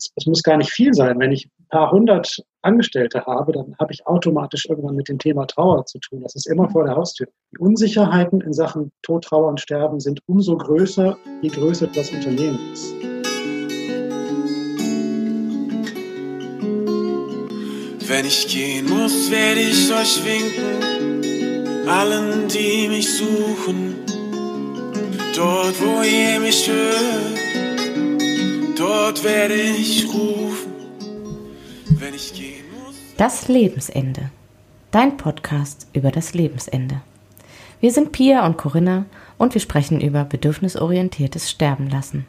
es, es, muss gar nicht viel sein. Wenn ich ein paar hundert Angestellte habe, dann habe ich automatisch irgendwann mit dem Thema Trauer zu tun. Das ist immer vor der Haustür. Die Unsicherheiten in Sachen Tod, Trauer und Sterben sind umso größer, je größer das Unternehmen ist. Wenn ich gehen muss, werde ich euch winken, allen, die mich suchen. Dort, wo ihr mich hört, dort werde ich rufen. Wenn ich gehen muss. Das Lebensende. Dein Podcast über das Lebensende. Wir sind Pia und Corinna und wir sprechen über bedürfnisorientiertes Sterben lassen.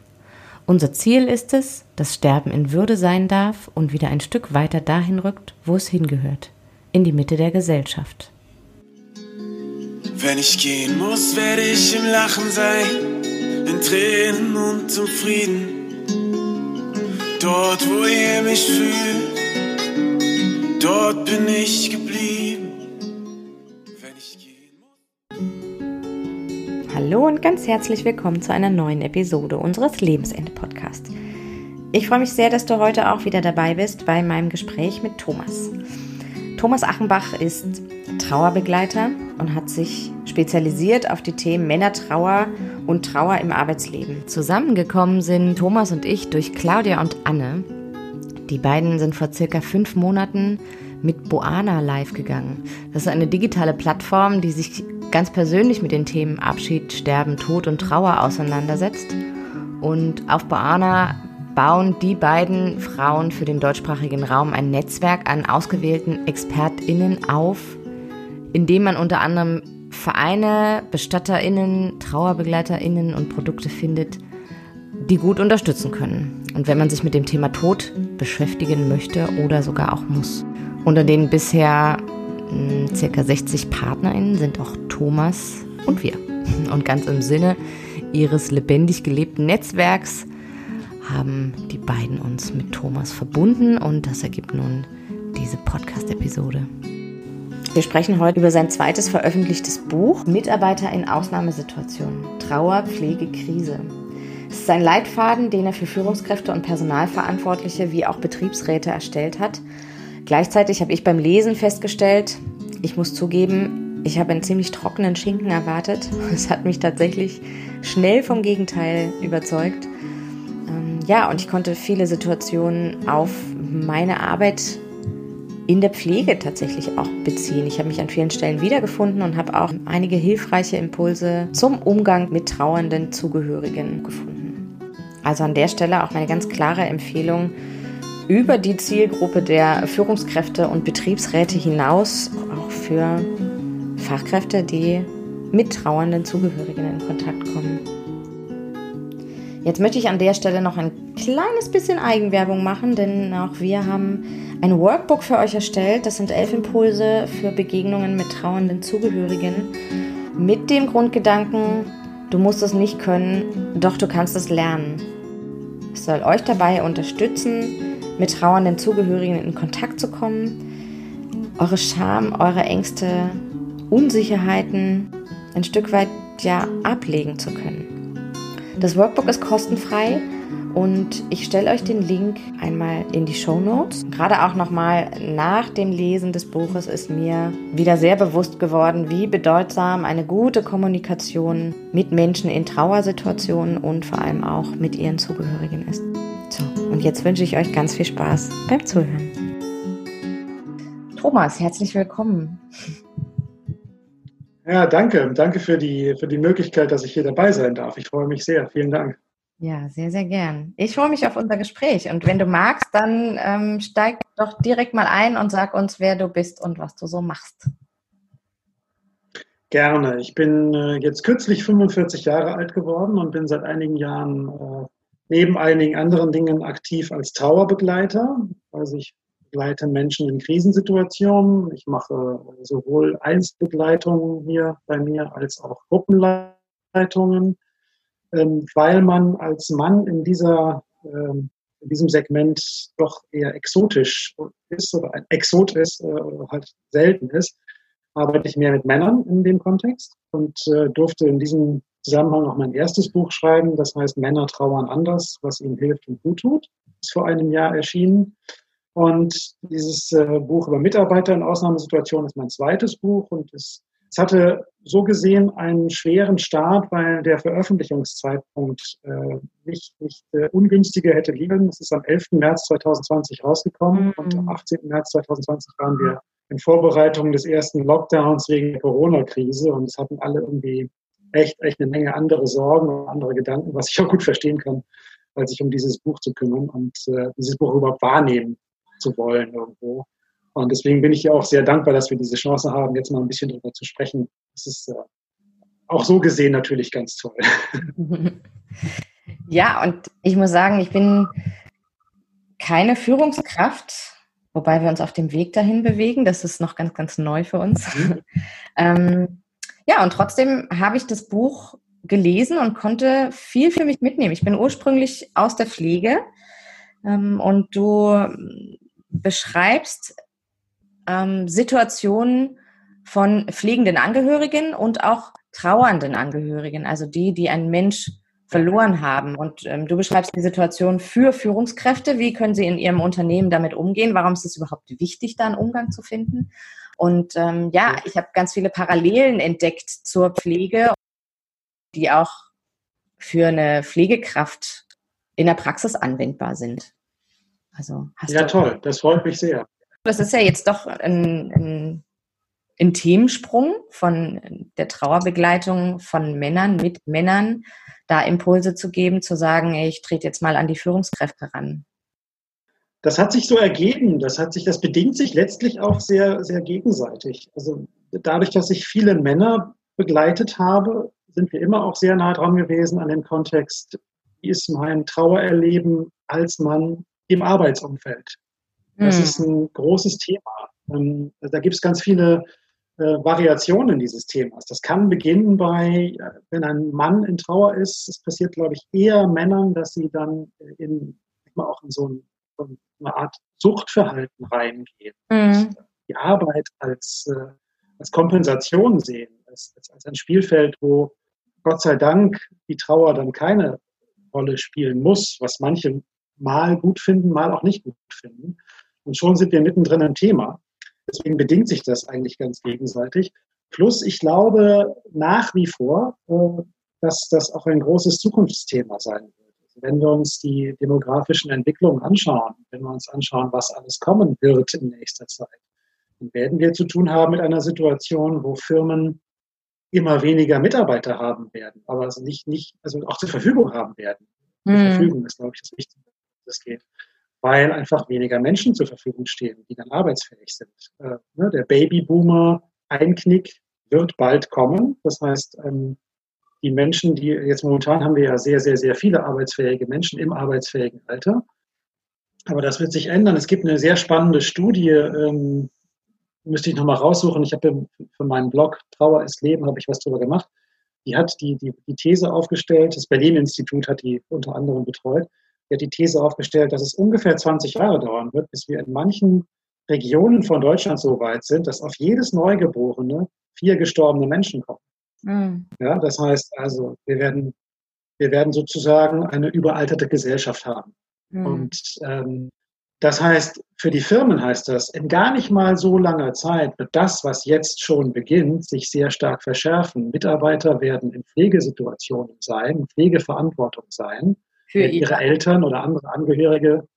Unser Ziel ist es, dass Sterben in Würde sein darf und wieder ein Stück weiter dahin rückt, wo es hingehört, in die Mitte der Gesellschaft. Wenn ich gehen muss, werde ich im Lachen sein, in Tränen und im Frieden. Dort, wo ihr mich fühlt, dort bin ich geblieben. Wenn ich gehen muss. Hallo und ganz herzlich willkommen zu einer neuen Episode unseres Lebensende-Podcasts. Ich freue mich sehr, dass du heute auch wieder dabei bist bei meinem Gespräch mit Thomas. Thomas Achenbach ist Trauerbegleiter und hat sich spezialisiert auf die Themen Männertrauer und Trauer im Arbeitsleben. Zusammengekommen sind Thomas und ich durch Claudia und Anne. Die beiden sind vor circa fünf Monaten mit Boana live gegangen. Das ist eine digitale Plattform, die sich ganz persönlich mit den Themen Abschied, Sterben, Tod und Trauer auseinandersetzt. Und auf Boana bauen die beiden Frauen für den deutschsprachigen Raum ein Netzwerk an ausgewählten ExpertInnen auf, in dem man unter anderem Vereine, BestatterInnen, TrauerbegleiterInnen und Produkte findet, die gut unterstützen können. Und wenn man sich mit dem Thema Tod beschäftigen möchte oder sogar auch muss. Unter den bisher hm, circa 60 PartnerInnen sind auch Thomas und wir. Und ganz im Sinne ihres lebendig gelebten Netzwerks haben die beiden uns mit Thomas verbunden und das ergibt nun diese Podcast-Episode. Wir sprechen heute über sein zweites veröffentlichtes Buch Mitarbeiter in Ausnahmesituationen. Trauer, Pflege, Krise. Es ist ein Leitfaden, den er für Führungskräfte und Personalverantwortliche wie auch Betriebsräte erstellt hat. Gleichzeitig habe ich beim Lesen festgestellt, ich muss zugeben, ich habe einen ziemlich trockenen Schinken erwartet. Es hat mich tatsächlich schnell vom Gegenteil überzeugt ja, und ich konnte viele Situationen auf meine Arbeit in der Pflege tatsächlich auch beziehen. Ich habe mich an vielen Stellen wiedergefunden und habe auch einige hilfreiche Impulse zum Umgang mit trauernden Zugehörigen gefunden. Also an der Stelle auch meine ganz klare Empfehlung, über die Zielgruppe der Führungskräfte und Betriebsräte hinaus auch für Fachkräfte, die mit trauernden Zugehörigen in Kontakt kommen. Jetzt möchte ich an der Stelle noch ein kleines bisschen Eigenwerbung machen, denn auch wir haben ein Workbook für euch erstellt. Das sind elf Impulse für Begegnungen mit trauernden Zugehörigen. Mit dem Grundgedanken, du musst es nicht können, doch du kannst es lernen. Es soll euch dabei unterstützen, mit trauernden Zugehörigen in Kontakt zu kommen, eure Scham, eure Ängste, Unsicherheiten ein Stück weit ja ablegen zu können. Das Workbook ist kostenfrei und ich stelle euch den Link einmal in die Show Notes. Gerade auch nochmal nach dem Lesen des Buches ist mir wieder sehr bewusst geworden, wie bedeutsam eine gute Kommunikation mit Menschen in Trauersituationen und vor allem auch mit ihren Zugehörigen ist. So, und jetzt wünsche ich euch ganz viel Spaß beim Zuhören. Thomas, herzlich willkommen. Ja, danke. Danke für die, für die Möglichkeit, dass ich hier dabei sein darf. Ich freue mich sehr. Vielen Dank. Ja, sehr, sehr gern. Ich freue mich auf unser Gespräch. Und wenn du magst, dann ähm, steig doch direkt mal ein und sag uns, wer du bist und was du so machst. Gerne. Ich bin äh, jetzt kürzlich 45 Jahre alt geworden und bin seit einigen Jahren äh, neben einigen anderen Dingen aktiv als Trauerbegleiter. Also ich begleite Menschen in Krisensituationen. Ich mache sowohl Einzelbegleitungen hier bei mir als auch Gruppenleitungen, weil man als Mann in dieser ähm, in diesem Segment doch eher exotisch ist oder ein Exot ist äh, oder halt selten ist, arbeite ich mehr mit Männern in dem Kontext und äh, durfte in diesem Zusammenhang auch mein erstes Buch schreiben, das heißt Männer trauern anders, was ihnen hilft und gut tut. ist vor einem Jahr erschienen. Und dieses äh, Buch über Mitarbeiter in Ausnahmesituationen ist mein zweites Buch und es, es hatte so gesehen einen schweren Start, weil der Veröffentlichungszeitpunkt äh, nicht, nicht äh, ungünstiger hätte liegen. Es ist am 11. März 2020 rausgekommen mhm. und am 18. März 2020 waren wir in Vorbereitung des ersten Lockdowns wegen der Corona-Krise und es hatten alle irgendwie echt, echt eine Menge andere Sorgen und andere Gedanken, was ich auch gut verstehen kann, als sich um dieses Buch zu kümmern und äh, dieses Buch überhaupt wahrnehmen zu wollen irgendwo. Und deswegen bin ich ja auch sehr dankbar, dass wir diese Chance haben, jetzt mal ein bisschen darüber zu sprechen. Das ist äh, auch so gesehen natürlich ganz toll. Ja, und ich muss sagen, ich bin keine Führungskraft, wobei wir uns auf dem Weg dahin bewegen. Das ist noch ganz, ganz neu für uns. Mhm. ähm, ja, und trotzdem habe ich das Buch gelesen und konnte viel für mich mitnehmen. Ich bin ursprünglich aus der Pflege ähm, und du beschreibst ähm, Situationen von pflegenden Angehörigen und auch trauernden Angehörigen, also die, die einen Mensch verloren haben. Und ähm, du beschreibst die Situation für Führungskräfte. Wie können sie in ihrem Unternehmen damit umgehen? Warum ist es überhaupt wichtig, da einen Umgang zu finden? Und ähm, ja, ich habe ganz viele Parallelen entdeckt zur Pflege, die auch für eine Pflegekraft in der Praxis anwendbar sind. Also hast ja, toll, das freut mich sehr. Das ist ja jetzt doch ein, ein, ein Themensprung von der Trauerbegleitung von Männern mit Männern, da Impulse zu geben, zu sagen, ich trete jetzt mal an die Führungskräfte ran. Das hat sich so ergeben. Das hat sich, das bedingt sich letztlich auch sehr, sehr gegenseitig. Also dadurch, dass ich viele Männer begleitet habe, sind wir immer auch sehr nah dran gewesen an den Kontext, wie ist mein Trauererleben als Mann im Arbeitsumfeld. Das mhm. ist ein großes Thema. Ähm, da gibt es ganz viele äh, Variationen dieses Themas. Das kann beginnen bei, äh, wenn ein Mann in Trauer ist, es passiert, glaube ich, eher Männern, dass sie dann in, immer auch in so, ein, so eine Art Suchtverhalten reingehen. Mhm. Die Arbeit als, äh, als Kompensation sehen, als, als ein Spielfeld, wo Gott sei Dank die Trauer dann keine Rolle spielen muss, was manche mal gut finden, mal auch nicht gut finden. Und schon sind wir mittendrin im Thema. Deswegen bedingt sich das eigentlich ganz gegenseitig. Plus, ich glaube nach wie vor, äh, dass das auch ein großes Zukunftsthema sein wird. Also wenn wir uns die demografischen Entwicklungen anschauen, wenn wir uns anschauen, was alles kommen wird in nächster Zeit, dann werden wir zu tun haben mit einer Situation, wo Firmen immer weniger Mitarbeiter haben werden, aber also nicht, nicht, also auch zur Verfügung haben werden. Mhm. Verfügung ist, glaube ich, das Wichtige das geht, weil einfach weniger Menschen zur Verfügung stehen, die dann arbeitsfähig sind. Äh, ne, der Babyboomer-Einknick wird bald kommen. Das heißt, ähm, die Menschen, die jetzt momentan haben wir ja sehr, sehr, sehr viele arbeitsfähige Menschen im arbeitsfähigen Alter. Aber das wird sich ändern. Es gibt eine sehr spannende Studie, ähm, müsste ich nochmal raussuchen. Ich habe für meinen Blog Trauer ist Leben, habe ich was darüber gemacht. Die hat die, die, die These aufgestellt, das Berlin-Institut hat die unter anderem betreut, der die These aufgestellt, dass es ungefähr 20 Jahre dauern wird, bis wir in manchen Regionen von Deutschland so weit sind, dass auf jedes Neugeborene vier gestorbene Menschen kommen. Mhm. Ja, das heißt also, wir werden, wir werden sozusagen eine überalterte Gesellschaft haben. Mhm. Und ähm, das heißt, für die Firmen heißt das, in gar nicht mal so langer Zeit wird das, was jetzt schon beginnt, sich sehr stark verschärfen. Mitarbeiter werden in Pflegesituationen sein, Pflegeverantwortung sein für ihre Eltern oder andere Angehörige,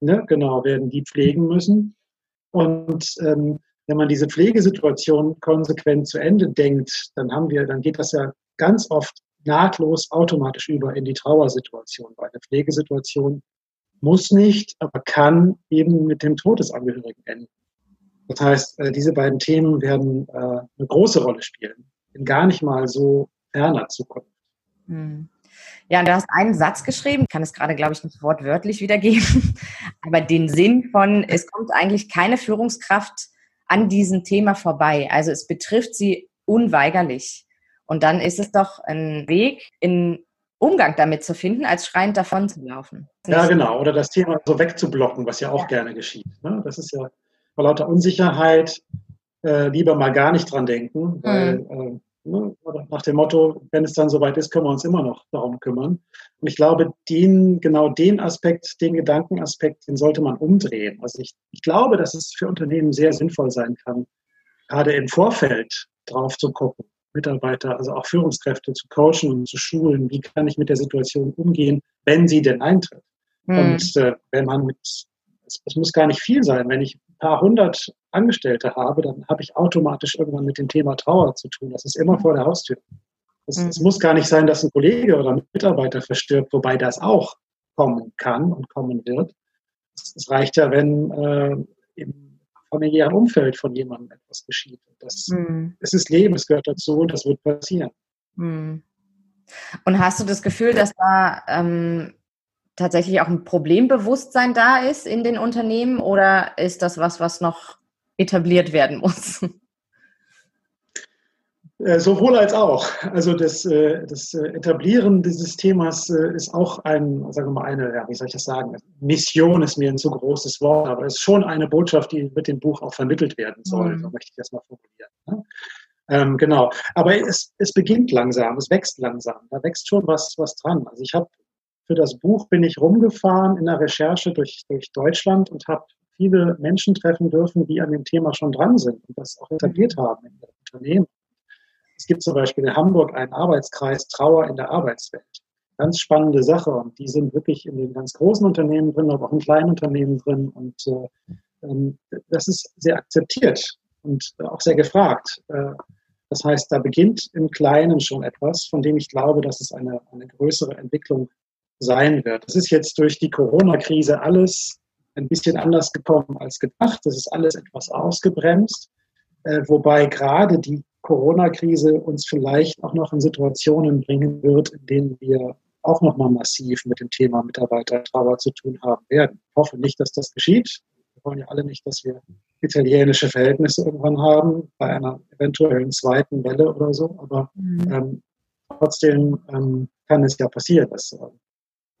ne, genau, werden die pflegen müssen. Und ähm, wenn man diese Pflegesituation konsequent zu Ende denkt, dann haben wir, dann geht das ja ganz oft nahtlos automatisch über in die Trauersituation, weil eine Pflegesituation muss nicht, aber kann eben mit dem Tod des Angehörigen enden. Das heißt, äh, diese beiden Themen werden äh, eine große Rolle spielen, in gar nicht mal so ferner Zukunft. Hm. Ja, du hast einen Satz geschrieben, kann es gerade, glaube ich, nicht wortwörtlich wiedergeben, aber den Sinn von, es kommt eigentlich keine Führungskraft an diesem Thema vorbei. Also es betrifft sie unweigerlich. Und dann ist es doch ein Weg, in Umgang damit zu finden, als schreiend davon zu laufen. Ja, genau. Oder das Thema so wegzublocken, was ja auch ja. gerne geschieht. Ne? Das ist ja vor lauter Unsicherheit äh, lieber mal gar nicht dran denken, weil mhm. äh, Ne? Oder nach dem Motto, wenn es dann soweit ist, können wir uns immer noch darum kümmern. Und ich glaube, den, genau den Aspekt, den Gedankenaspekt, den sollte man umdrehen. Also ich, ich glaube, dass es für Unternehmen sehr sinnvoll sein kann, gerade im Vorfeld drauf zu gucken, Mitarbeiter, also auch Führungskräfte zu coachen und zu schulen, wie kann ich mit der Situation umgehen, wenn sie denn eintritt. Mhm. Und äh, wenn man mit, es, es, muss gar nicht viel sein, wenn ich paar hundert Angestellte habe, dann habe ich automatisch irgendwann mit dem Thema Trauer zu tun. Das ist immer vor der Haustür. Es, mhm. es muss gar nicht sein, dass ein Kollege oder ein Mitarbeiter verstirbt, wobei das auch kommen kann und kommen wird. Es, es reicht ja, wenn äh, im familiären Umfeld von jemandem etwas geschieht. Das, mhm. Es ist Leben, es gehört dazu und das wird passieren. Mhm. Und hast du das Gefühl, dass da ähm, tatsächlich auch ein Problembewusstsein da ist in den Unternehmen oder ist das was, was noch etabliert werden muss? Äh, sowohl als auch. Also das, äh, das äh, Etablieren dieses Themas ist auch ein, sagen wir mal, eine, ja, wie soll ich das sagen? Mission ist mir ein zu großes Wort, aber es ist schon eine Botschaft, die mit dem Buch auch vermittelt werden soll, mhm. so möchte ich das mal formulieren. Ne? Ähm, genau. Aber es, es beginnt langsam, es wächst langsam. Da wächst schon was, was dran. Also ich habe für das Buch bin ich rumgefahren in der Recherche durch, durch Deutschland und habe viele Menschen treffen dürfen, die an dem Thema schon dran sind und das auch etabliert haben in ihrem Unternehmen. Es gibt zum Beispiel in Hamburg einen Arbeitskreis Trauer in der Arbeitswelt. Ganz spannende Sache und die sind wirklich in den ganz großen Unternehmen drin, aber auch in kleinen Unternehmen drin und äh, ähm, das ist sehr akzeptiert und auch sehr gefragt. Äh, das heißt, da beginnt im Kleinen schon etwas, von dem ich glaube, dass es eine, eine größere Entwicklung sein wird. Es ist jetzt durch die Corona-Krise alles ein bisschen anders gekommen als gedacht. Das ist alles etwas ausgebremst, äh, wobei gerade die Corona-Krise uns vielleicht auch noch in Situationen bringen wird, in denen wir auch noch mal massiv mit dem Thema Mitarbeitertrauer zu tun haben werden. Ich hoffe nicht, dass das geschieht. Wir wollen ja alle nicht, dass wir italienische Verhältnisse irgendwann haben, bei einer eventuellen zweiten Welle oder so. Aber mhm. ähm, trotzdem ähm, kann es ja passieren, dass äh,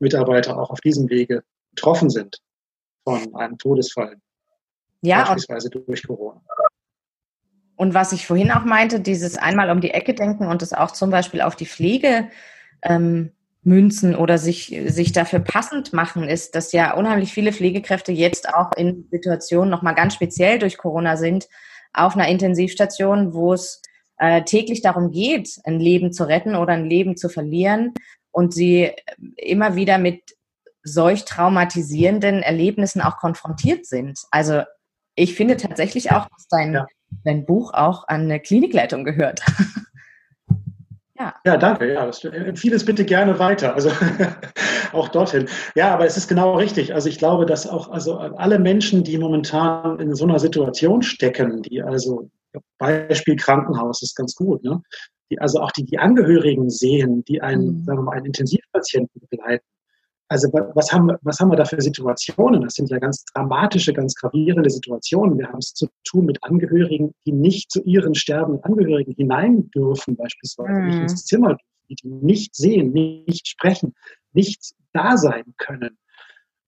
Mitarbeiter auch auf diesem Wege betroffen sind von einem Todesfall. Ja, beispielsweise durch Corona. Und was ich vorhin auch meinte, dieses einmal um die Ecke denken und das auch zum Beispiel auf die Pflege ähm, münzen oder sich, sich dafür passend machen, ist, dass ja unheimlich viele Pflegekräfte jetzt auch in Situationen nochmal ganz speziell durch Corona sind, auf einer Intensivstation, wo es äh, täglich darum geht, ein Leben zu retten oder ein Leben zu verlieren und sie immer wieder mit solch traumatisierenden Erlebnissen auch konfrontiert sind. Also ich finde tatsächlich auch, dass dein, ja dein Buch auch an eine Klinikleitung gehört. ja. ja, danke. Ja, das, empfehle es bitte gerne weiter. Also auch dorthin. Ja, aber es ist genau richtig. Also ich glaube, dass auch also alle Menschen, die momentan in so einer Situation stecken, die also Beispiel Krankenhaus ist ganz gut, ne? Die, also auch die, die Angehörigen sehen, die einen, mhm. sagen wir mal, einen Intensivpatienten begleiten, also was haben, was haben wir da für Situationen? Das sind ja ganz dramatische, ganz gravierende Situationen. Wir haben es zu tun mit Angehörigen, die nicht zu ihren sterbenden Angehörigen hinein dürfen, beispielsweise mhm. nicht ins Zimmer, die nicht sehen, nicht sprechen, nicht da sein können.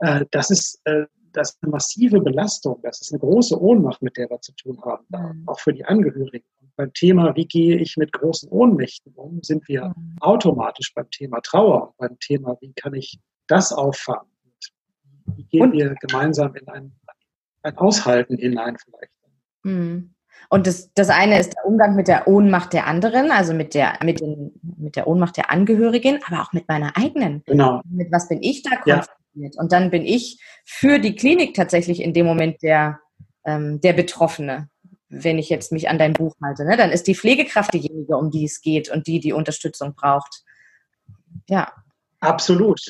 Äh, das ist, äh, das ist eine massive Belastung. Das ist eine große Ohnmacht, mit der wir zu tun haben, mhm. auch für die Angehörigen. Und beim Thema, wie gehe ich mit großen Ohnmächten um, sind wir mhm. automatisch beim Thema Trauer, beim Thema, wie kann ich das auffangen? Wie gehen und, wir gemeinsam in ein, ein Aushalten hinein vielleicht? Mhm. Und das, das eine ist der Umgang mit der Ohnmacht der anderen, also mit der, mit, den, mit der Ohnmacht der Angehörigen, aber auch mit meiner eigenen. Genau. Mit was bin ich da konfrontiert? Ja. Und dann bin ich für die Klinik tatsächlich in dem Moment der, ähm, der Betroffene, wenn ich jetzt mich an dein Buch halte. Ne? Dann ist die Pflegekraft diejenige, um die es geht und die die Unterstützung braucht. Ja. Absolut.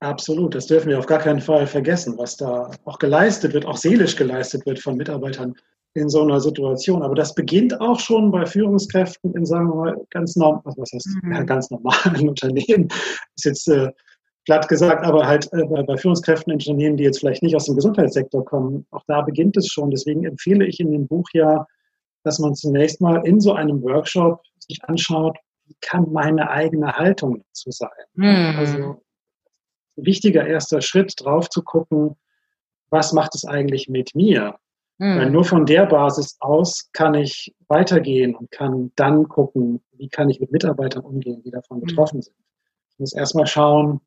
Absolut, das dürfen wir auf gar keinen Fall vergessen, was da auch geleistet wird, auch seelisch geleistet wird von Mitarbeitern in so einer Situation. Aber das beginnt auch schon bei Führungskräften in, sagen wir mal, ganz, norm was heißt, mhm. ja, ganz normalen Unternehmen. Ist jetzt äh, platt gesagt, aber halt äh, bei, bei Führungskräften in Unternehmen, die jetzt vielleicht nicht aus dem Gesundheitssektor kommen, auch da beginnt es schon. Deswegen empfehle ich in dem Buch ja, dass man zunächst mal in so einem Workshop sich anschaut, wie kann meine eigene Haltung dazu sein. Mhm. Also wichtiger erster Schritt, drauf zu gucken, was macht es eigentlich mit mir? Mhm. Weil nur von der Basis aus kann ich weitergehen und kann dann gucken, wie kann ich mit Mitarbeitern umgehen, die davon mhm. betroffen sind. Ich muss erstmal schauen,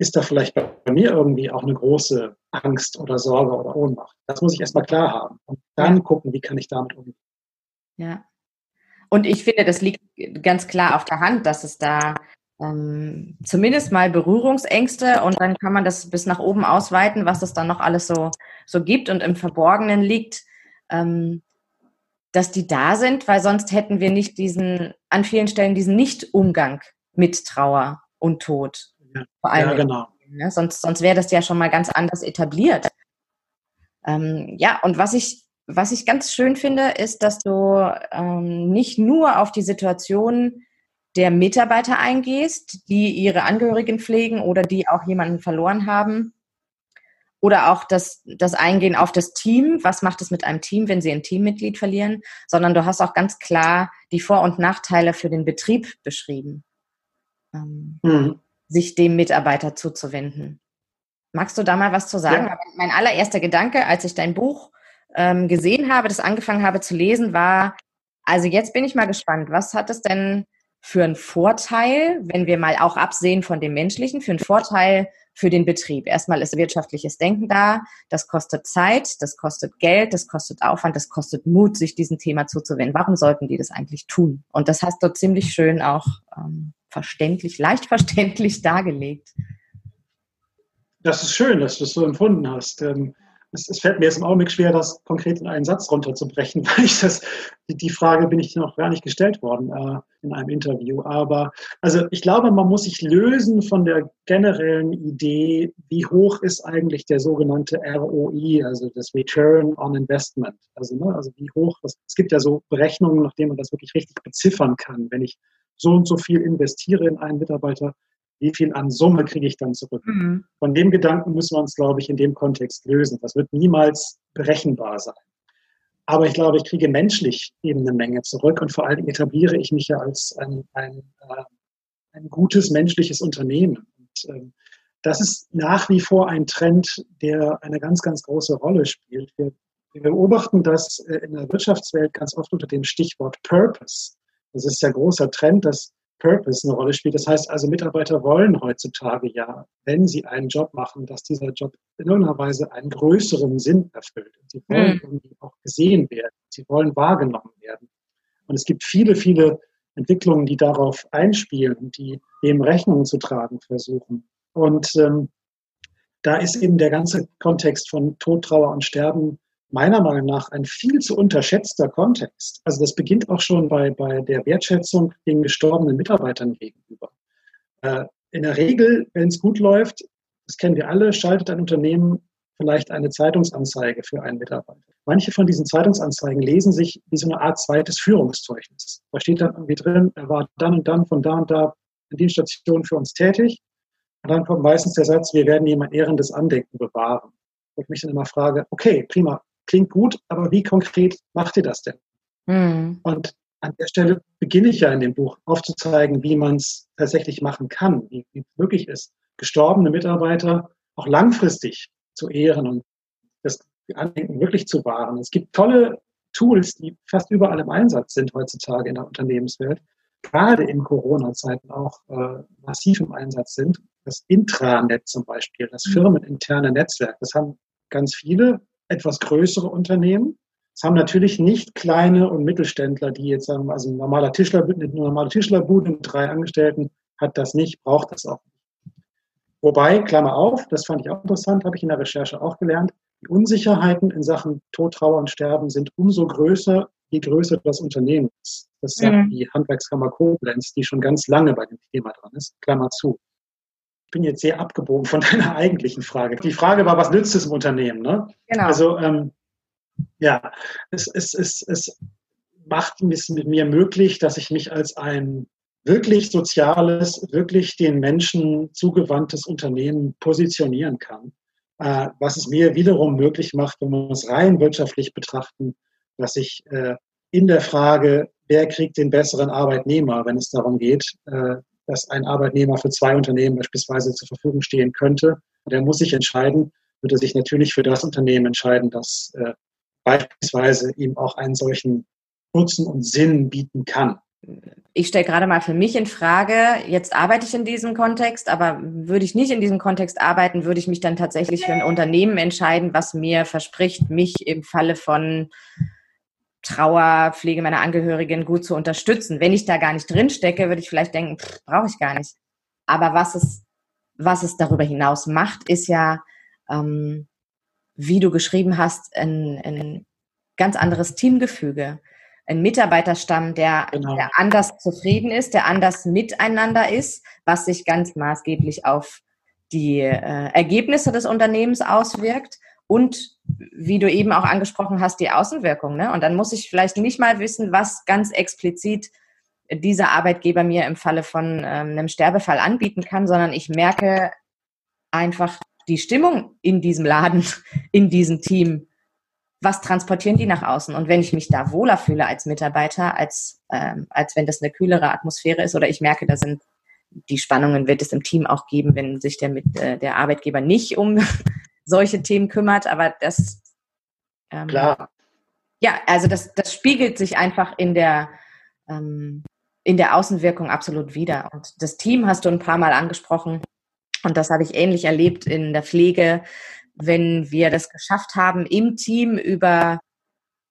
ist da vielleicht bei mir irgendwie auch eine große Angst oder Sorge oder Ohnmacht? Das muss ich erstmal klar haben und dann ja. gucken, wie kann ich damit umgehen. Ja. Und ich finde, das liegt ganz klar auf der Hand, dass es da ähm, zumindest mal Berührungsängste und dann kann man das bis nach oben ausweiten, was es dann noch alles so, so gibt und im Verborgenen liegt, ähm, dass die da sind, weil sonst hätten wir nicht diesen, an vielen Stellen diesen Nicht-Umgang mit Trauer und Tod. Ja, Vor allem, ja genau. Ne? Sonst, sonst wäre das ja schon mal ganz anders etabliert. Ähm, ja, und was ich, was ich ganz schön finde, ist, dass du ähm, nicht nur auf die Situation der Mitarbeiter eingehst, die ihre Angehörigen pflegen oder die auch jemanden verloren haben. Oder auch das, das Eingehen auf das Team. Was macht es mit einem Team, wenn sie ein Teammitglied verlieren? Sondern du hast auch ganz klar die Vor- und Nachteile für den Betrieb beschrieben. Ähm, mhm sich dem Mitarbeiter zuzuwenden. Magst du da mal was zu sagen? Ja. Mein allererster Gedanke, als ich dein Buch ähm, gesehen habe, das angefangen habe zu lesen, war, also jetzt bin ich mal gespannt, was hat es denn für einen Vorteil, wenn wir mal auch absehen von dem Menschlichen, für einen Vorteil für den Betrieb? Erstmal ist wirtschaftliches Denken da, das kostet Zeit, das kostet Geld, das kostet Aufwand, das kostet Mut, sich diesem Thema zuzuwenden. Warum sollten die das eigentlich tun? Und das hast du ziemlich schön auch ähm, verständlich, leicht verständlich dargelegt. Das ist schön, dass du es so empfunden hast. Ähm, es, es, fällt mir jetzt im Augenblick schwer, das konkret in einen Satz runterzubrechen, weil ich das, die, Frage bin ich noch gar nicht gestellt worden äh, in einem Interview. Aber also ich glaube, man muss sich lösen von der generellen Idee, wie hoch ist eigentlich der sogenannte ROI, also das Return on Investment. Also, ne, also wie hoch, es gibt ja so Berechnungen, nach denen man das wirklich richtig beziffern kann. Wenn ich so und so viel investiere in einen Mitarbeiter, wie viel an Summe kriege ich dann zurück? Mhm. Von dem Gedanken müssen wir uns, glaube ich, in dem Kontext lösen. Das wird niemals berechenbar sein. Aber ich glaube, ich kriege menschlich eben eine Menge zurück und vor allem etabliere ich mich ja als ein, ein, äh, ein gutes menschliches Unternehmen. Und, ähm, das ist nach wie vor ein Trend, der eine ganz, ganz große Rolle spielt. Wir, wir beobachten das äh, in der Wirtschaftswelt ganz oft unter dem Stichwort Purpose. Das ist der große Trend, dass Purpose eine Rolle spielt. Das heißt also, Mitarbeiter wollen heutzutage ja, wenn sie einen Job machen, dass dieser Job in irgendeiner Weise einen größeren Sinn erfüllt. sie wollen mhm. irgendwie auch gesehen werden. Sie wollen wahrgenommen werden. Und es gibt viele, viele Entwicklungen, die darauf einspielen und die dem Rechnung zu tragen versuchen. Und ähm, da ist eben der ganze Kontext von Tod, Trauer und Sterben meiner Meinung nach ein viel zu unterschätzter Kontext. Also das beginnt auch schon bei, bei der Wertschätzung den gestorbenen Mitarbeitern gegenüber. Äh, in der Regel, wenn es gut läuft, das kennen wir alle, schaltet ein Unternehmen vielleicht eine Zeitungsanzeige für einen Mitarbeiter. Manche von diesen Zeitungsanzeigen lesen sich wie so eine Art zweites Führungszeugnis. Da steht dann irgendwie drin, er war dann und dann von da und da in den Stationen für uns tätig. Und dann kommt meistens der Satz, wir werden ein ehrendes Andenken bewahren. Wo ich mich dann immer frage, okay, prima, klingt gut, aber wie konkret macht ihr das denn? Mhm. Und an der Stelle beginne ich ja in dem Buch aufzuzeigen, wie man es tatsächlich machen kann, wie es möglich ist, gestorbene Mitarbeiter auch langfristig zu ehren und das Andenken wirklich zu wahren. Es gibt tolle Tools, die fast überall im Einsatz sind heutzutage in der Unternehmenswelt, gerade in Corona-Zeiten auch äh, massiv im Einsatz sind. Das Intranet zum Beispiel, das mhm. firmeninterne Netzwerk, das haben ganz viele etwas größere Unternehmen. Es haben natürlich nicht kleine und Mittelständler, die jetzt sagen, also ein normaler Tischler, eine normale Tischlerbude mit drei Angestellten hat das nicht, braucht das auch nicht. Wobei, Klammer auf, das fand ich auch interessant, habe ich in der Recherche auch gelernt, die Unsicherheiten in Sachen Tod, Trauer und Sterben sind umso größer, je größer das Unternehmen ist. Das sagt mhm. die Handwerkskammer Koblenz, die schon ganz lange bei dem Thema dran ist. Klammer zu bin jetzt sehr abgebogen von deiner eigentlichen Frage. Die Frage war, was nützt es im Unternehmen? Ne? Genau. Also ähm, ja, es, es, es, es macht es mit mir möglich, dass ich mich als ein wirklich soziales, wirklich den Menschen zugewandtes Unternehmen positionieren kann. Äh, was es mir wiederum möglich macht, wenn wir es rein wirtschaftlich betrachten, dass ich äh, in der Frage, wer kriegt den besseren Arbeitnehmer, wenn es darum geht, äh, dass ein Arbeitnehmer für zwei Unternehmen beispielsweise zur Verfügung stehen könnte. Und er muss sich entscheiden, würde sich natürlich für das Unternehmen entscheiden, das äh, beispielsweise ihm auch einen solchen Nutzen und Sinn bieten kann. Ich stelle gerade mal für mich in Frage, jetzt arbeite ich in diesem Kontext, aber würde ich nicht in diesem Kontext arbeiten, würde ich mich dann tatsächlich für ein Unternehmen entscheiden, was mir verspricht, mich im Falle von Trauer, Pflege meiner Angehörigen gut zu unterstützen. Wenn ich da gar nicht drin stecke, würde ich vielleicht denken, brauche ich gar nicht. Aber was es, was es darüber hinaus macht, ist ja, ähm, wie du geschrieben hast, ein, ein ganz anderes Teamgefüge. Ein Mitarbeiterstamm, der, genau. der anders zufrieden ist, der anders miteinander ist, was sich ganz maßgeblich auf die äh, Ergebnisse des Unternehmens auswirkt und wie du eben auch angesprochen hast, die Außenwirkung. Ne? Und dann muss ich vielleicht nicht mal wissen, was ganz explizit dieser Arbeitgeber mir im Falle von ähm, einem Sterbefall anbieten kann, sondern ich merke einfach die Stimmung in diesem Laden, in diesem Team. Was transportieren die nach außen? Und wenn ich mich da wohler fühle als Mitarbeiter, als, ähm, als wenn das eine kühlere Atmosphäre ist oder ich merke, da sind die Spannungen wird es im Team auch geben, wenn sich der, mit, äh, der Arbeitgeber nicht um solche Themen kümmert, aber das ähm, klar. Ja, also das, das spiegelt sich einfach in der ähm, in der Außenwirkung absolut wieder. Und das Team hast du ein paar Mal angesprochen. Und das habe ich ähnlich erlebt in der Pflege, wenn wir das geschafft haben, im Team über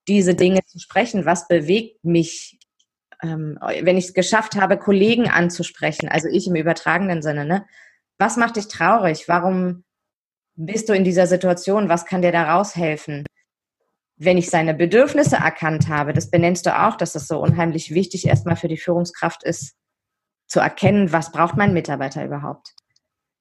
diese Dinge zu sprechen. Was bewegt mich? Ähm, wenn ich es geschafft habe, Kollegen anzusprechen, also ich im übertragenen Sinne, ne? Was macht dich traurig? Warum bist du in dieser Situation? Was kann dir da raushelfen? Wenn ich seine Bedürfnisse erkannt habe, das benennst du auch, dass das so unheimlich wichtig erstmal für die Führungskraft ist, zu erkennen, was braucht mein Mitarbeiter überhaupt.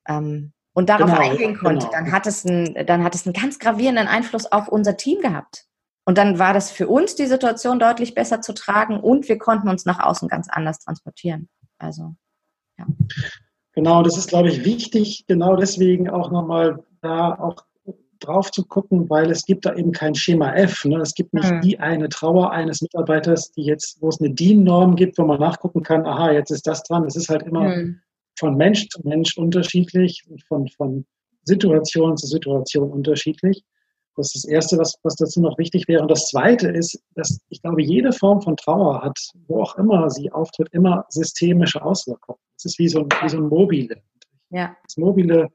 Ähm, und darauf genau, eingehen konnte, genau. dann, hat es einen, dann hat es einen ganz gravierenden Einfluss auf unser Team gehabt. Und dann war das für uns die Situation deutlich besser zu tragen und wir konnten uns nach außen ganz anders transportieren. Also, ja. Genau, das ist, glaube ich, wichtig, genau deswegen auch nochmal da auch drauf zu gucken, weil es gibt da eben kein Schema F. Ne? Es gibt nicht mhm. die eine Trauer eines Mitarbeiters, die jetzt, wo es eine DIN-Norm gibt, wo man nachgucken kann, aha, jetzt ist das dran. Es ist halt immer mhm. von Mensch zu Mensch unterschiedlich und von, von Situation zu Situation unterschiedlich. Das ist das Erste, was, was dazu noch wichtig wäre. Und das Zweite ist, dass ich glaube, jede Form von Trauer hat, wo auch immer sie auftritt, immer systemische Auswirkungen. Es ist wie so ein, wie so ein Mobile. Ja. Das Mobile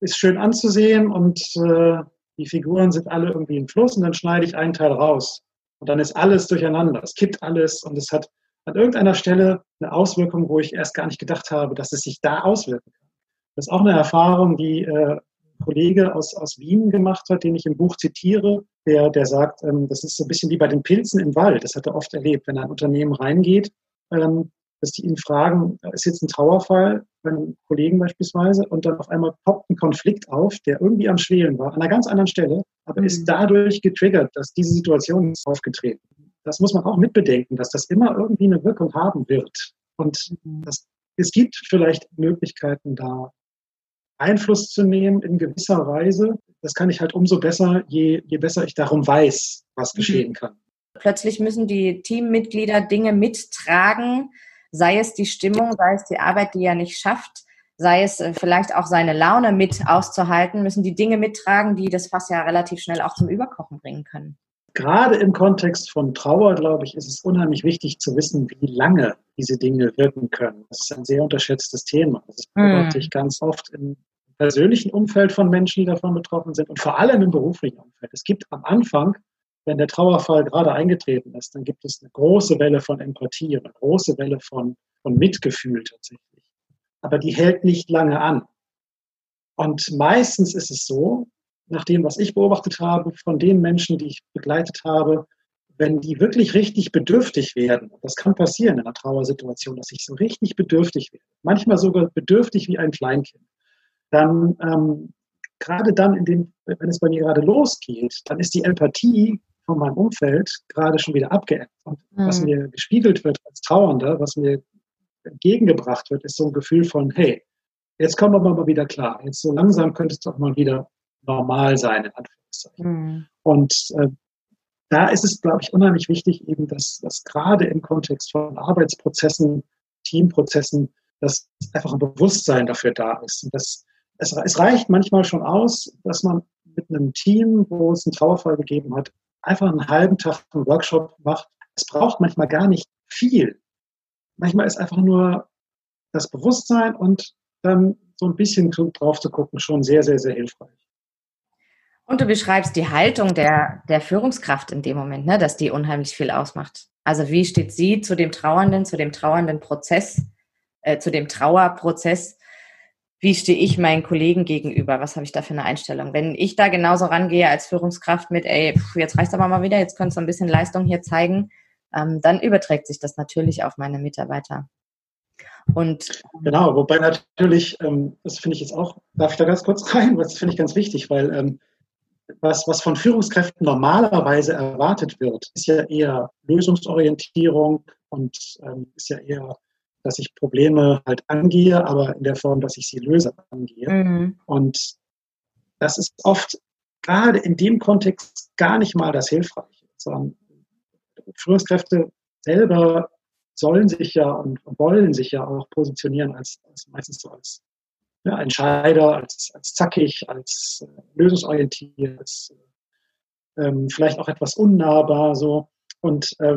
ist schön anzusehen und äh, die Figuren sind alle irgendwie im Fluss und dann schneide ich einen Teil raus. Und dann ist alles durcheinander. Es kippt alles und es hat an irgendeiner Stelle eine Auswirkung, wo ich erst gar nicht gedacht habe, dass es sich da auswirken kann. Das ist auch eine Erfahrung, die äh, ein Kollege aus, aus Wien gemacht hat, den ich im Buch zitiere, der, der sagt, ähm, das ist so ein bisschen wie bei den Pilzen im Wald. Das hat er oft erlebt, wenn ein Unternehmen reingeht, ähm, dass die ihn fragen, da ist jetzt ein Trauerfall bei einem Kollegen beispielsweise und dann auf einmal poppt ein Konflikt auf, der irgendwie am Schwelen war, an einer ganz anderen Stelle, aber mhm. ist dadurch getriggert, dass diese Situation ist aufgetreten. Das muss man auch mitbedenken, dass das immer irgendwie eine Wirkung haben wird. Und mhm. das, es gibt vielleicht Möglichkeiten, da Einfluss zu nehmen in gewisser Weise. Das kann ich halt umso besser, je, je besser ich darum weiß, was mhm. geschehen kann. Plötzlich müssen die Teammitglieder Dinge mittragen, sei es die Stimmung, sei es die Arbeit, die er nicht schafft, sei es äh, vielleicht auch seine Laune mit auszuhalten, müssen die Dinge mittragen, die das Fass ja relativ schnell auch zum Überkochen bringen können. Gerade im Kontext von Trauer, glaube ich, ist es unheimlich wichtig zu wissen, wie lange diese Dinge wirken können. Das ist ein sehr unterschätztes Thema. Das beobachte mm. ich ganz oft im persönlichen Umfeld von Menschen, die davon betroffen sind und vor allem im beruflichen Umfeld. Es gibt am Anfang wenn der Trauerfall gerade eingetreten ist, dann gibt es eine große Welle von Empathie, eine große Welle von, von Mitgefühl tatsächlich. Aber die hält nicht lange an. Und meistens ist es so, nach dem, was ich beobachtet habe, von den Menschen, die ich begleitet habe, wenn die wirklich richtig bedürftig werden, das kann passieren in einer Trauersituation, dass ich so richtig bedürftig werde, manchmal sogar bedürftig wie ein Kleinkind, dann ähm, gerade dann, dem, wenn es bei mir gerade losgeht, dann ist die Empathie von meinem Umfeld gerade schon wieder abgeebbt. Und mhm. was mir gespiegelt wird als Trauernder, was mir entgegengebracht wird, ist so ein Gefühl von, hey, jetzt kommen wir mal wieder klar. Jetzt so langsam könnte es doch mal wieder normal sein, in Anführungszeichen. Mhm. Und äh, da ist es, glaube ich, unheimlich wichtig, eben, dass, dass gerade im Kontext von Arbeitsprozessen, Teamprozessen, dass einfach ein Bewusstsein dafür da ist. Und das, es, es reicht manchmal schon aus, dass man mit einem Team, wo es einen Trauerfall gegeben hat, einfach einen halben Tag einen Workshop macht, es braucht manchmal gar nicht viel. Manchmal ist einfach nur das Bewusstsein und dann so ein bisschen drauf zu gucken schon sehr, sehr, sehr hilfreich. Und du beschreibst die Haltung der, der Führungskraft in dem Moment, ne, dass die unheimlich viel ausmacht. Also wie steht sie zu dem Trauernden, zu dem trauernden Prozess, äh, zu dem Trauerprozess? Wie stehe ich meinen Kollegen gegenüber? Was habe ich da für eine Einstellung? Wenn ich da genauso rangehe als Führungskraft mit, ey, pf, jetzt reicht aber mal wieder, jetzt könntest du ein bisschen Leistung hier zeigen, ähm, dann überträgt sich das natürlich auf meine Mitarbeiter. Und genau, wobei natürlich, ähm, das finde ich jetzt auch, darf ich da ganz kurz rein, das finde ich ganz wichtig, weil ähm, was, was von Führungskräften normalerweise erwartet wird, ist ja eher Lösungsorientierung und ähm, ist ja eher, dass ich Probleme halt angehe, aber in der Form, dass ich sie löse, angehe. Mhm. Und das ist oft gerade in dem Kontext gar nicht mal das Hilfreiche, sondern Führungskräfte selber sollen sich ja und wollen sich ja auch positionieren als, als meistens so als ja, Entscheider, als, als zackig, als äh, lösungsorientiert, als ähm, vielleicht auch etwas unnahbar so. Und äh,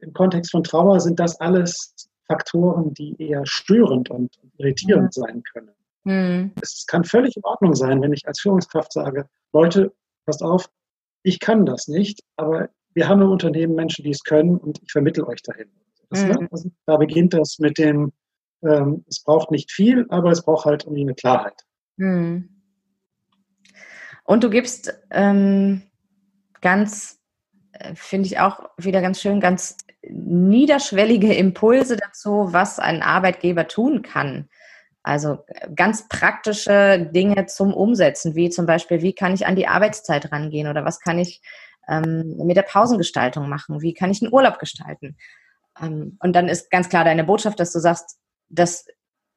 im Kontext von Trauer sind das alles Faktoren, die eher störend und irritierend mhm. sein können. Mhm. Es kann völlig in Ordnung sein, wenn ich als Führungskraft sage, Leute, passt auf, ich kann das nicht, aber wir haben im Unternehmen Menschen, die es können und ich vermittle euch dahin. Das, mhm. also, da beginnt das mit dem, ähm, es braucht nicht viel, aber es braucht halt irgendwie eine Klarheit. Mhm. Und du gibst ähm, ganz, äh, finde ich auch wieder ganz schön, ganz niederschwellige Impulse dazu, was ein Arbeitgeber tun kann. Also ganz praktische Dinge zum Umsetzen, wie zum Beispiel, wie kann ich an die Arbeitszeit rangehen oder was kann ich ähm, mit der Pausengestaltung machen, wie kann ich einen Urlaub gestalten. Ähm, und dann ist ganz klar deine Botschaft, dass du sagst, das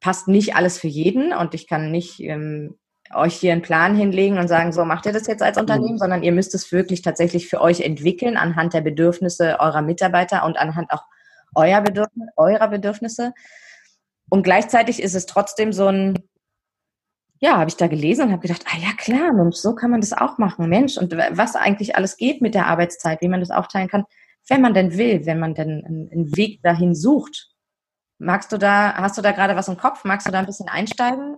passt nicht alles für jeden und ich kann nicht ähm, euch hier einen Plan hinlegen und sagen, so macht ihr das jetzt als Unternehmen, mhm. sondern ihr müsst es wirklich tatsächlich für euch entwickeln anhand der Bedürfnisse eurer Mitarbeiter und anhand auch euer Bedürfnis, eurer Bedürfnisse. Und gleichzeitig ist es trotzdem so ein, ja, habe ich da gelesen und habe gedacht, ah ja klar, Mensch, so kann man das auch machen, Mensch. Und was eigentlich alles geht mit der Arbeitszeit, wie man das aufteilen kann, wenn man denn will, wenn man denn einen Weg dahin sucht. Magst du da, hast du da gerade was im Kopf? Magst du da ein bisschen einsteigen?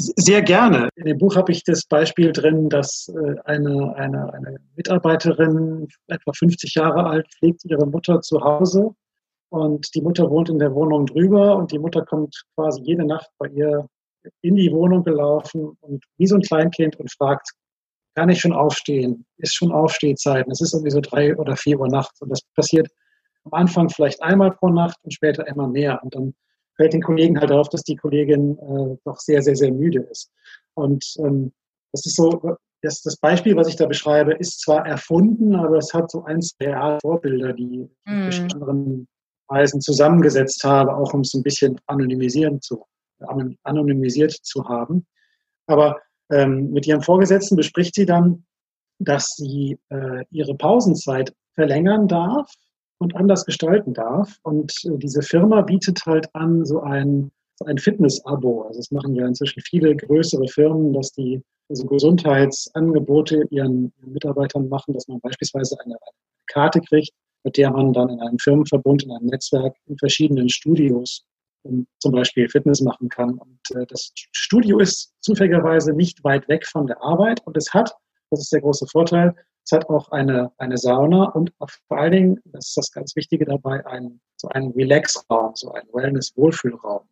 Sehr gerne. In dem Buch habe ich das Beispiel drin, dass äh, eine, eine, eine Mitarbeiterin, etwa 50 Jahre alt, pflegt ihre Mutter zu Hause und die Mutter wohnt in der Wohnung drüber und die Mutter kommt quasi jede Nacht bei ihr in die Wohnung gelaufen und wie so ein Kleinkind und fragt, kann ich schon aufstehen? Ist schon Aufstehzeit? Es ist irgendwie so drei oder vier Uhr nachts. Und das passiert am Anfang vielleicht einmal pro Nacht und später immer mehr. Und dann fällt den Kollegen halt auf, dass die Kollegin äh, doch sehr, sehr, sehr müde ist. Und ähm, das ist so, das, das Beispiel, was ich da beschreibe, ist zwar erfunden, aber es hat so eins der Vorbilder, die ich mm. in anderen Weisen zusammengesetzt habe, auch um es ein bisschen anonymisieren zu, anonymisiert zu haben. Aber ähm, mit ihrem Vorgesetzten bespricht sie dann, dass sie äh, ihre Pausenzeit verlängern darf und anders gestalten darf. Und äh, diese Firma bietet halt an so ein, so ein Fitness-Abo. Also das machen ja inzwischen viele größere Firmen, dass die also Gesundheitsangebote ihren, Mitarbeitern machen, dass man beispielsweise eine, Karte kriegt, mit der man dann in einem Firmenverbund, in einem Netzwerk in verschiedenen Studios zum Beispiel Fitness machen kann. Und äh, das Studio ist zufälligerweise nicht weit weg von der Arbeit und es hat, das ist der große Vorteil, es hat auch eine, eine Sauna und vor allen Dingen, das ist das ganz Wichtige dabei, ein, so einen Relax-Raum, so einen Wellness-Wohlfühlraum.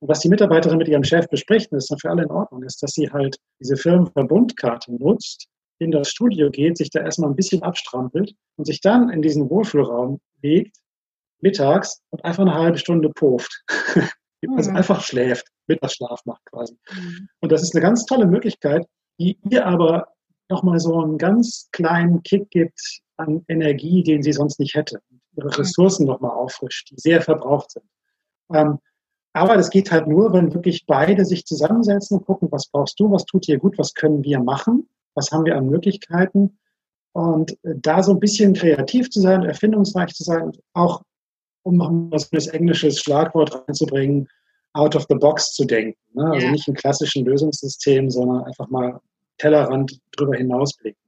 Und was die Mitarbeiterin mit ihrem Chef bespricht, und das ist dann für alle in Ordnung, ist, dass sie halt diese Firmenverbundkarte nutzt, in das Studio geht, sich da erstmal ein bisschen abstrampelt und sich dann in diesen Wohlfühlraum legt mittags und einfach eine halbe Stunde pufft. also einfach schläft, Mittagsschlaf macht quasi. Mhm. Und das ist eine ganz tolle Möglichkeit, die ihr aber nochmal so einen ganz kleinen Kick gibt an Energie, den sie sonst nicht hätte. Ihre Ressourcen nochmal auffrischt, die sehr verbraucht sind. Ähm, aber das geht halt nur, wenn wirklich beide sich zusammensetzen und gucken, was brauchst du, was tut dir gut, was können wir machen, was haben wir an Möglichkeiten. Und äh, da so ein bisschen kreativ zu sein, erfindungsreich zu sein, auch um noch ein englisches Schlagwort reinzubringen, out of the box zu denken. Ne? Also nicht ein klassischen Lösungssystem, sondern einfach mal Tellerrand drüber hinausblicken.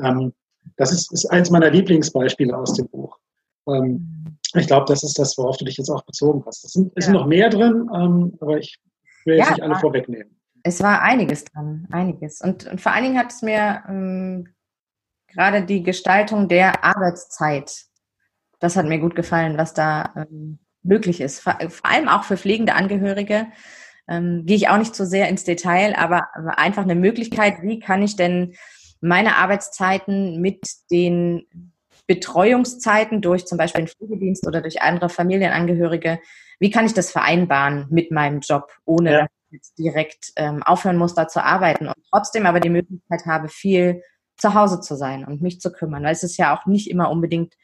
Ähm, das ist, ist eins meiner Lieblingsbeispiele aus dem Buch. Ähm, ich glaube, das ist das, worauf du dich jetzt auch bezogen hast. Es sind, ja. sind noch mehr drin, ähm, aber ich will jetzt ja, nicht alle vorwegnehmen. Es war einiges dran, einiges. Und, und vor allen Dingen hat es mir ähm, gerade die Gestaltung der Arbeitszeit, das hat mir gut gefallen, was da ähm, möglich ist. Vor, vor, allem auch für pflegende Angehörige. Ähm, gehe ich auch nicht so sehr ins Detail, aber, einfach eine Möglichkeit, wie kann ich denn meine Arbeitszeiten mit den Betreuungszeiten durch zum Beispiel den Pflegedienst oder durch andere Familienangehörige, wie kann ich das vereinbaren mit meinem Job, ohne ja. dass ich jetzt direkt ähm, aufhören muss, da zu arbeiten und trotzdem aber die Möglichkeit habe, viel zu Hause zu sein und mich zu kümmern. Weil es ist ja auch nicht immer unbedingt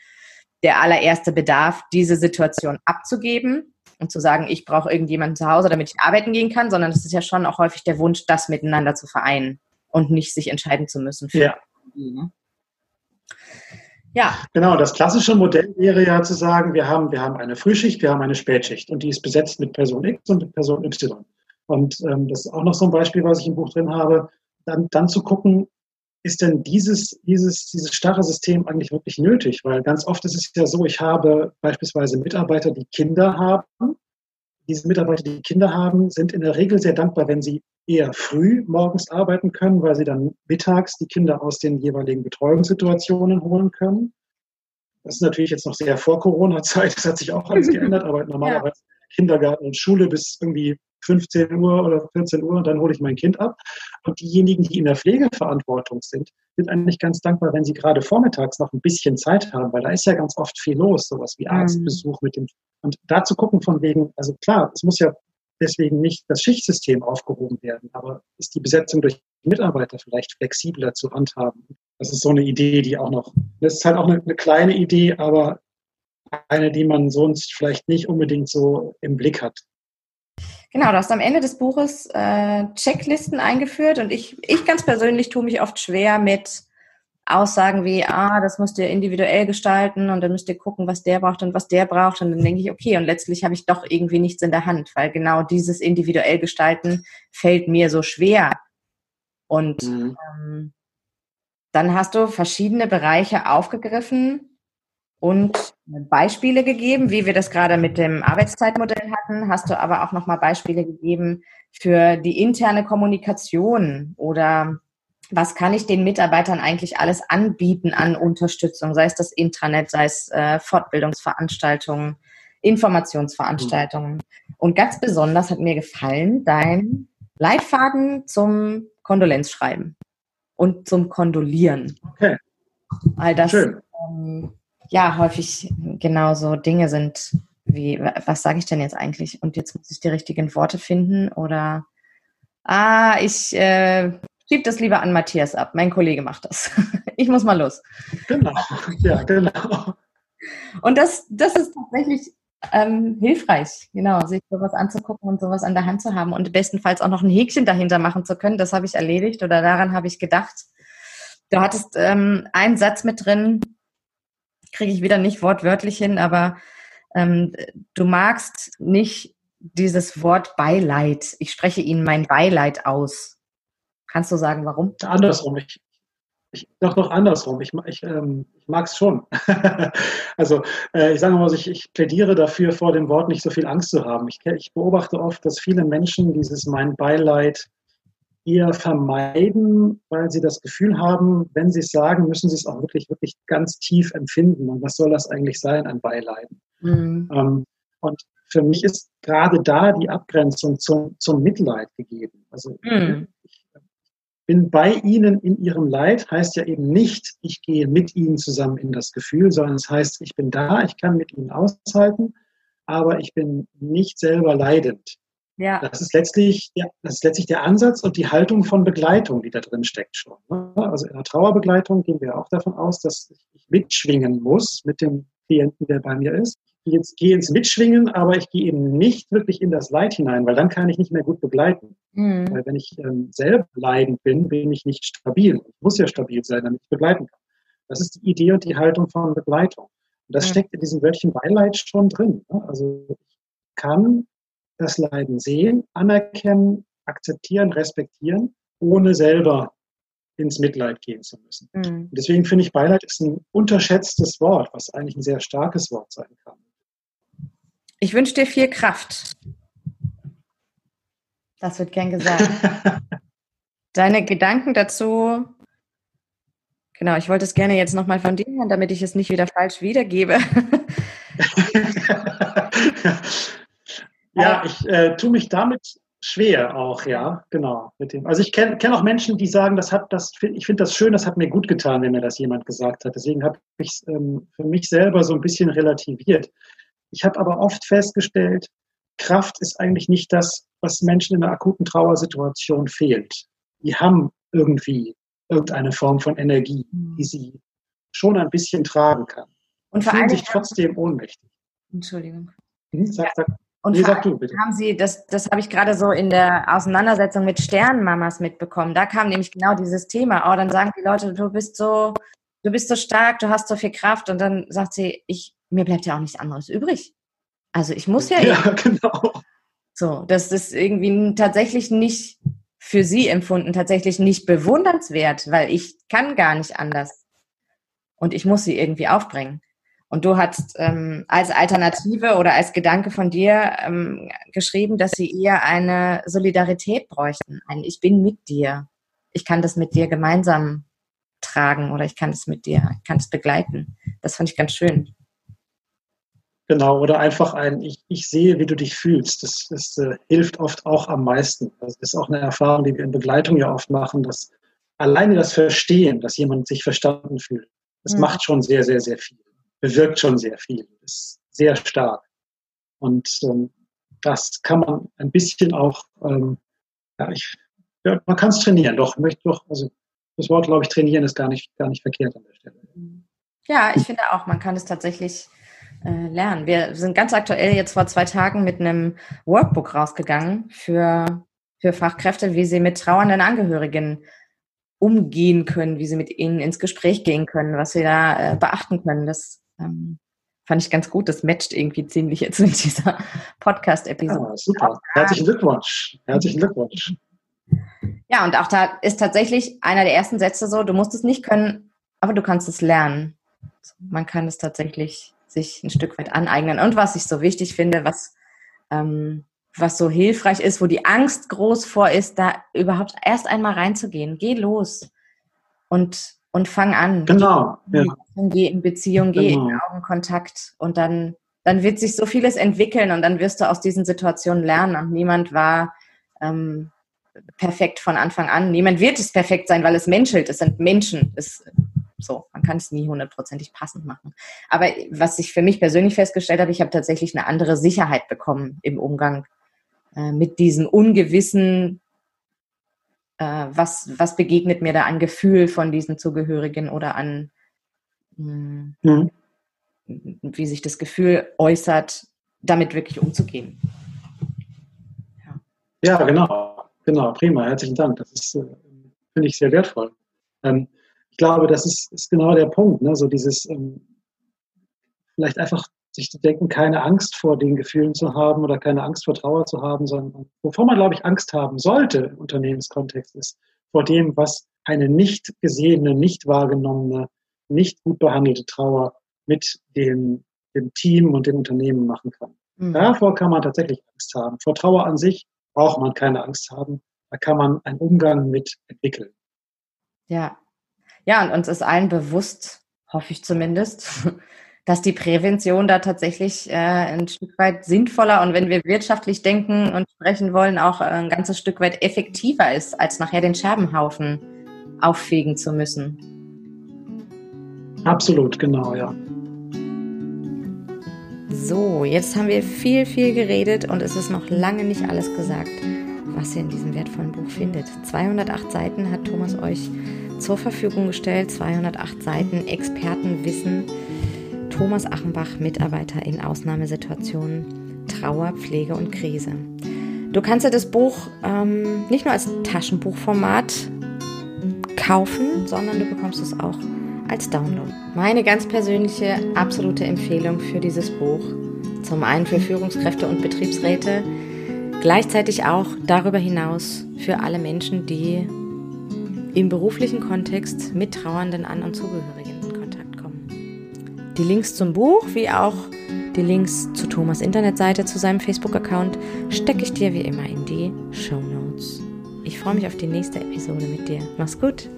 der allererste Bedarf, diese Situation abzugeben und zu sagen, ich brauche irgendjemanden zu Hause, damit ich arbeiten gehen kann, sondern es ist ja schon auch häufig der Wunsch, das miteinander zu vereinen und nicht sich entscheiden zu müssen. ja. Ne? Ja. Genau, das klassische Modell wäre ja zu sagen, wir haben, wir haben eine Frühschicht, wir haben eine Spätschicht und die ist besetzt mit Person X und mit Person Y. Und ähm, das ist auch noch so ein Beispiel, was ich im Buch drin habe, dann, dann zu gucken, ist denn dieses, dieses, dieses starre System eigentlich wirklich nötig? Weil ganz oft ist es ja so, ich habe beispielsweise Mitarbeiter, die Kinder haben. Diese Mitarbeiter, die Kinder haben, sind in der Regel sehr dankbar, wenn sie eher früh morgens arbeiten können, weil sie dann mittags die Kinder aus den jeweiligen Betreuungssituationen holen können. Das ist natürlich jetzt noch sehr vor Corona-Zeit, das hat sich auch alles geändert, aber normalerweise ja. Kindergarten und Schule bis irgendwie 15 Uhr oder 14 Uhr und dann hole ich mein Kind ab. Und diejenigen, die in der Pflegeverantwortung sind, sind eigentlich ganz dankbar, wenn sie gerade vormittags noch ein bisschen Zeit haben, weil da ist ja ganz oft viel los, sowas wie mhm. Arztbesuch mit dem. Und da zu gucken von wegen, also klar, es muss ja deswegen nicht das Schichtsystem aufgehoben werden, aber ist die Besetzung durch Mitarbeiter vielleicht flexibler zu handhaben? Das ist so eine Idee, die auch noch, das ist halt auch eine, eine kleine Idee, aber eine, die man sonst vielleicht nicht unbedingt so im Blick hat. Genau, du hast am Ende des Buches äh, Checklisten eingeführt und ich, ich ganz persönlich tue mich oft schwer mit Aussagen wie, ah, das müsst ihr individuell gestalten und dann müsst ihr gucken, was der braucht und was der braucht. Und dann denke ich, okay, und letztlich habe ich doch irgendwie nichts in der Hand, weil genau dieses individuell gestalten fällt mir so schwer. Und mhm. ähm, dann hast du verschiedene Bereiche aufgegriffen, und Beispiele gegeben, wie wir das gerade mit dem Arbeitszeitmodell hatten. Hast du aber auch nochmal Beispiele gegeben für die interne Kommunikation oder was kann ich den Mitarbeitern eigentlich alles anbieten an Unterstützung, sei es das Intranet, sei es äh, Fortbildungsveranstaltungen, Informationsveranstaltungen. Und ganz besonders hat mir gefallen dein Leitfaden zum Kondolenzschreiben und zum Kondolieren. Okay. All das Schön. Ähm, ja häufig genauso Dinge sind wie, was sage ich denn jetzt eigentlich? Und jetzt muss ich die richtigen Worte finden oder ah, ich äh, schieb das lieber an Matthias ab. Mein Kollege macht das. ich muss mal los. Genau, ja, genau. Und das, das ist tatsächlich ähm, hilfreich, genau, sich sowas anzugucken und sowas an der Hand zu haben und bestenfalls auch noch ein Häkchen dahinter machen zu können. Das habe ich erledigt oder daran habe ich gedacht. Du hattest ähm, einen Satz mit drin, kriege ich wieder nicht wortwörtlich hin, aber ähm, du magst nicht dieses Wort Beileid. Ich spreche Ihnen mein Beileid aus. Kannst du sagen, warum? Andersrum. Ich, ich doch noch andersrum. Ich, ich, ähm, ich mag es schon. also äh, ich sage mal, ich, ich plädiere dafür, vor dem Wort nicht so viel Angst zu haben. Ich, ich beobachte oft, dass viele Menschen dieses mein Beileid eher vermeiden, weil sie das Gefühl haben, wenn sie es sagen, müssen sie es auch wirklich, wirklich ganz tief empfinden. Und was soll das eigentlich sein, ein Beileiden? Mhm. Ähm, und für mich ist gerade da die Abgrenzung zum, zum Mitleid gegeben. Also mhm. ich bin bei Ihnen in Ihrem Leid, heißt ja eben nicht, ich gehe mit Ihnen zusammen in das Gefühl, sondern es heißt, ich bin da, ich kann mit Ihnen aushalten, aber ich bin nicht selber leidend. Ja. Das ist letztlich, ja, das ist letztlich der Ansatz und die Haltung von Begleitung, die da drin steckt schon. Ne? Also in der Trauerbegleitung gehen wir auch davon aus, dass ich mitschwingen muss mit dem Klienten, der bei mir ist. Ich jetzt gehe ins Mitschwingen, aber ich gehe eben nicht wirklich in das Leid hinein, weil dann kann ich nicht mehr gut begleiten. Mhm. Weil wenn ich ähm, selber leidend bin, bin ich nicht stabil. Ich muss ja stabil sein, damit ich begleiten kann. Das ist die Idee und die Haltung von Begleitung. Und das mhm. steckt in diesem Wörtchen Beileid schon drin. Ne? Also ich kann das Leiden sehen, anerkennen, akzeptieren, respektieren, ohne selber ins Mitleid gehen zu müssen. Mhm. Deswegen finde ich, Beileid ist ein unterschätztes Wort, was eigentlich ein sehr starkes Wort sein kann. Ich wünsche dir viel Kraft. Das wird gern gesagt. Deine Gedanken dazu. Genau, ich wollte es gerne jetzt nochmal von dir hören, damit ich es nicht wieder falsch wiedergebe. ja, ich äh, tue mich damit schwer auch, ja, genau. Mit dem. Also ich kenne kenn auch Menschen, die sagen, das hat das, ich finde das schön, das hat mir gut getan, wenn mir das jemand gesagt hat. Deswegen habe ich es ähm, für mich selber so ein bisschen relativiert. Ich habe aber oft festgestellt, Kraft ist eigentlich nicht das, was Menschen in einer akuten Trauersituation fehlt. Die haben irgendwie irgendeine Form von Energie, die mhm. sie schon ein bisschen tragen kann. Und fühlen sich trotzdem ohnmächtig. Entschuldigung. Hm, sag, sag, und nee, sag du, bitte. haben Sie, das, das habe ich gerade so in der Auseinandersetzung mit Sternmamas mitbekommen. Da kam nämlich genau dieses Thema. Oh, dann sagen die Leute, du bist so, du bist so stark, du hast so viel Kraft. Und dann sagt sie, ich, mir bleibt ja auch nichts anderes übrig. Also ich muss ja. Ja, genau. So, das ist irgendwie tatsächlich nicht für sie empfunden, tatsächlich nicht bewundernswert, weil ich kann gar nicht anders. Und ich muss sie irgendwie aufbringen. Und du hast ähm, als Alternative oder als Gedanke von dir ähm, geschrieben, dass sie eher eine Solidarität bräuchten. Ein Ich bin mit dir. Ich kann das mit dir gemeinsam tragen oder ich kann es mit dir, ich kann es begleiten. Das fand ich ganz schön. Genau, oder einfach ein Ich, ich sehe, wie du dich fühlst. Das, das äh, hilft oft auch am meisten. Das ist auch eine Erfahrung, die wir in Begleitung ja oft machen, dass alleine das Verstehen, dass jemand sich verstanden fühlt, das mhm. macht schon sehr, sehr, sehr viel bewirkt schon sehr viel, ist sehr stark. Und ähm, das kann man ein bisschen auch, ähm, ja, ich, ja, man kann es trainieren, doch, möchte doch, also das Wort, glaube ich, trainieren ist gar nicht, gar nicht verkehrt an der Stelle. Ja, ich finde auch, man kann es tatsächlich äh, lernen. Wir sind ganz aktuell jetzt vor zwei Tagen mit einem Workbook rausgegangen für, für Fachkräfte, wie sie mit trauernden Angehörigen umgehen können, wie sie mit ihnen ins Gespräch gehen können, was sie da äh, beachten können. Das ähm, fand ich ganz gut. Das matcht irgendwie ziemlich jetzt mit dieser Podcast-Episode. Ja, super. Herzlichen Glückwunsch. Herzlichen Glückwunsch. Ja, und auch da ist tatsächlich einer der ersten Sätze so, du musst es nicht können, aber du kannst es lernen. Man kann es tatsächlich sich ein Stück weit aneignen. Und was ich so wichtig finde, was, ähm, was so hilfreich ist, wo die Angst groß vor ist, da überhaupt erst einmal reinzugehen. Geh los und und fang an. Genau. Ja. Geh in Beziehung, geh genau. in Augenkontakt und dann, dann wird sich so vieles entwickeln und dann wirst du aus diesen Situationen lernen und niemand war ähm, perfekt von Anfang an. Niemand wird es perfekt sein, weil es menschelt. Es sind Menschen. Es, so, man kann es nie hundertprozentig passend machen. Aber was ich für mich persönlich festgestellt habe, ich habe tatsächlich eine andere Sicherheit bekommen im Umgang äh, mit diesem ungewissen, äh, was, was begegnet mir da an Gefühl von diesen Zugehörigen oder an, mh, hm, mhm. wie sich das Gefühl äußert, damit wirklich umzugehen. Ja, ja genau, genau, prima, herzlichen Dank. Das ist, äh, finde ich, sehr wertvoll. Ähm, ich glaube, das ist, ist genau der Punkt, ne? so dieses ähm, vielleicht einfach sich zu denken, keine Angst vor den Gefühlen zu haben oder keine Angst vor Trauer zu haben, sondern wovor man, glaube ich, Angst haben sollte im Unternehmenskontext ist, vor dem, was eine nicht gesehene, nicht wahrgenommene, nicht gut behandelte Trauer mit dem, dem Team und dem Unternehmen machen kann. Mhm. Davor kann man tatsächlich Angst haben. Vor Trauer an sich braucht man keine Angst haben. Da kann man einen Umgang mit entwickeln. Ja. Ja, und uns ist allen bewusst, hoffe ich zumindest, dass die Prävention da tatsächlich äh, ein Stück weit sinnvoller und wenn wir wirtschaftlich denken und sprechen wollen, auch ein ganzes Stück weit effektiver ist, als nachher den Scherbenhaufen auffegen zu müssen. Absolut, genau, ja. So, jetzt haben wir viel, viel geredet und es ist noch lange nicht alles gesagt, was ihr in diesem wertvollen Buch findet. 208 Seiten hat Thomas euch zur Verfügung gestellt, 208 Seiten Expertenwissen Thomas Achenbach, Mitarbeiter in Ausnahmesituationen, Trauer, Pflege und Krise. Du kannst dir das Buch ähm, nicht nur als Taschenbuchformat kaufen, sondern du bekommst es auch als Download. Meine ganz persönliche, absolute Empfehlung für dieses Buch. Zum einen für Führungskräfte und Betriebsräte, gleichzeitig auch darüber hinaus für alle Menschen, die im beruflichen Kontext mit Trauernden an und Zugehörigen. Die Links zum Buch wie auch die Links zu Thomas Internetseite, zu seinem Facebook-Account stecke ich dir wie immer in die Show Notes. Ich freue mich auf die nächste Episode mit dir. Mach's gut!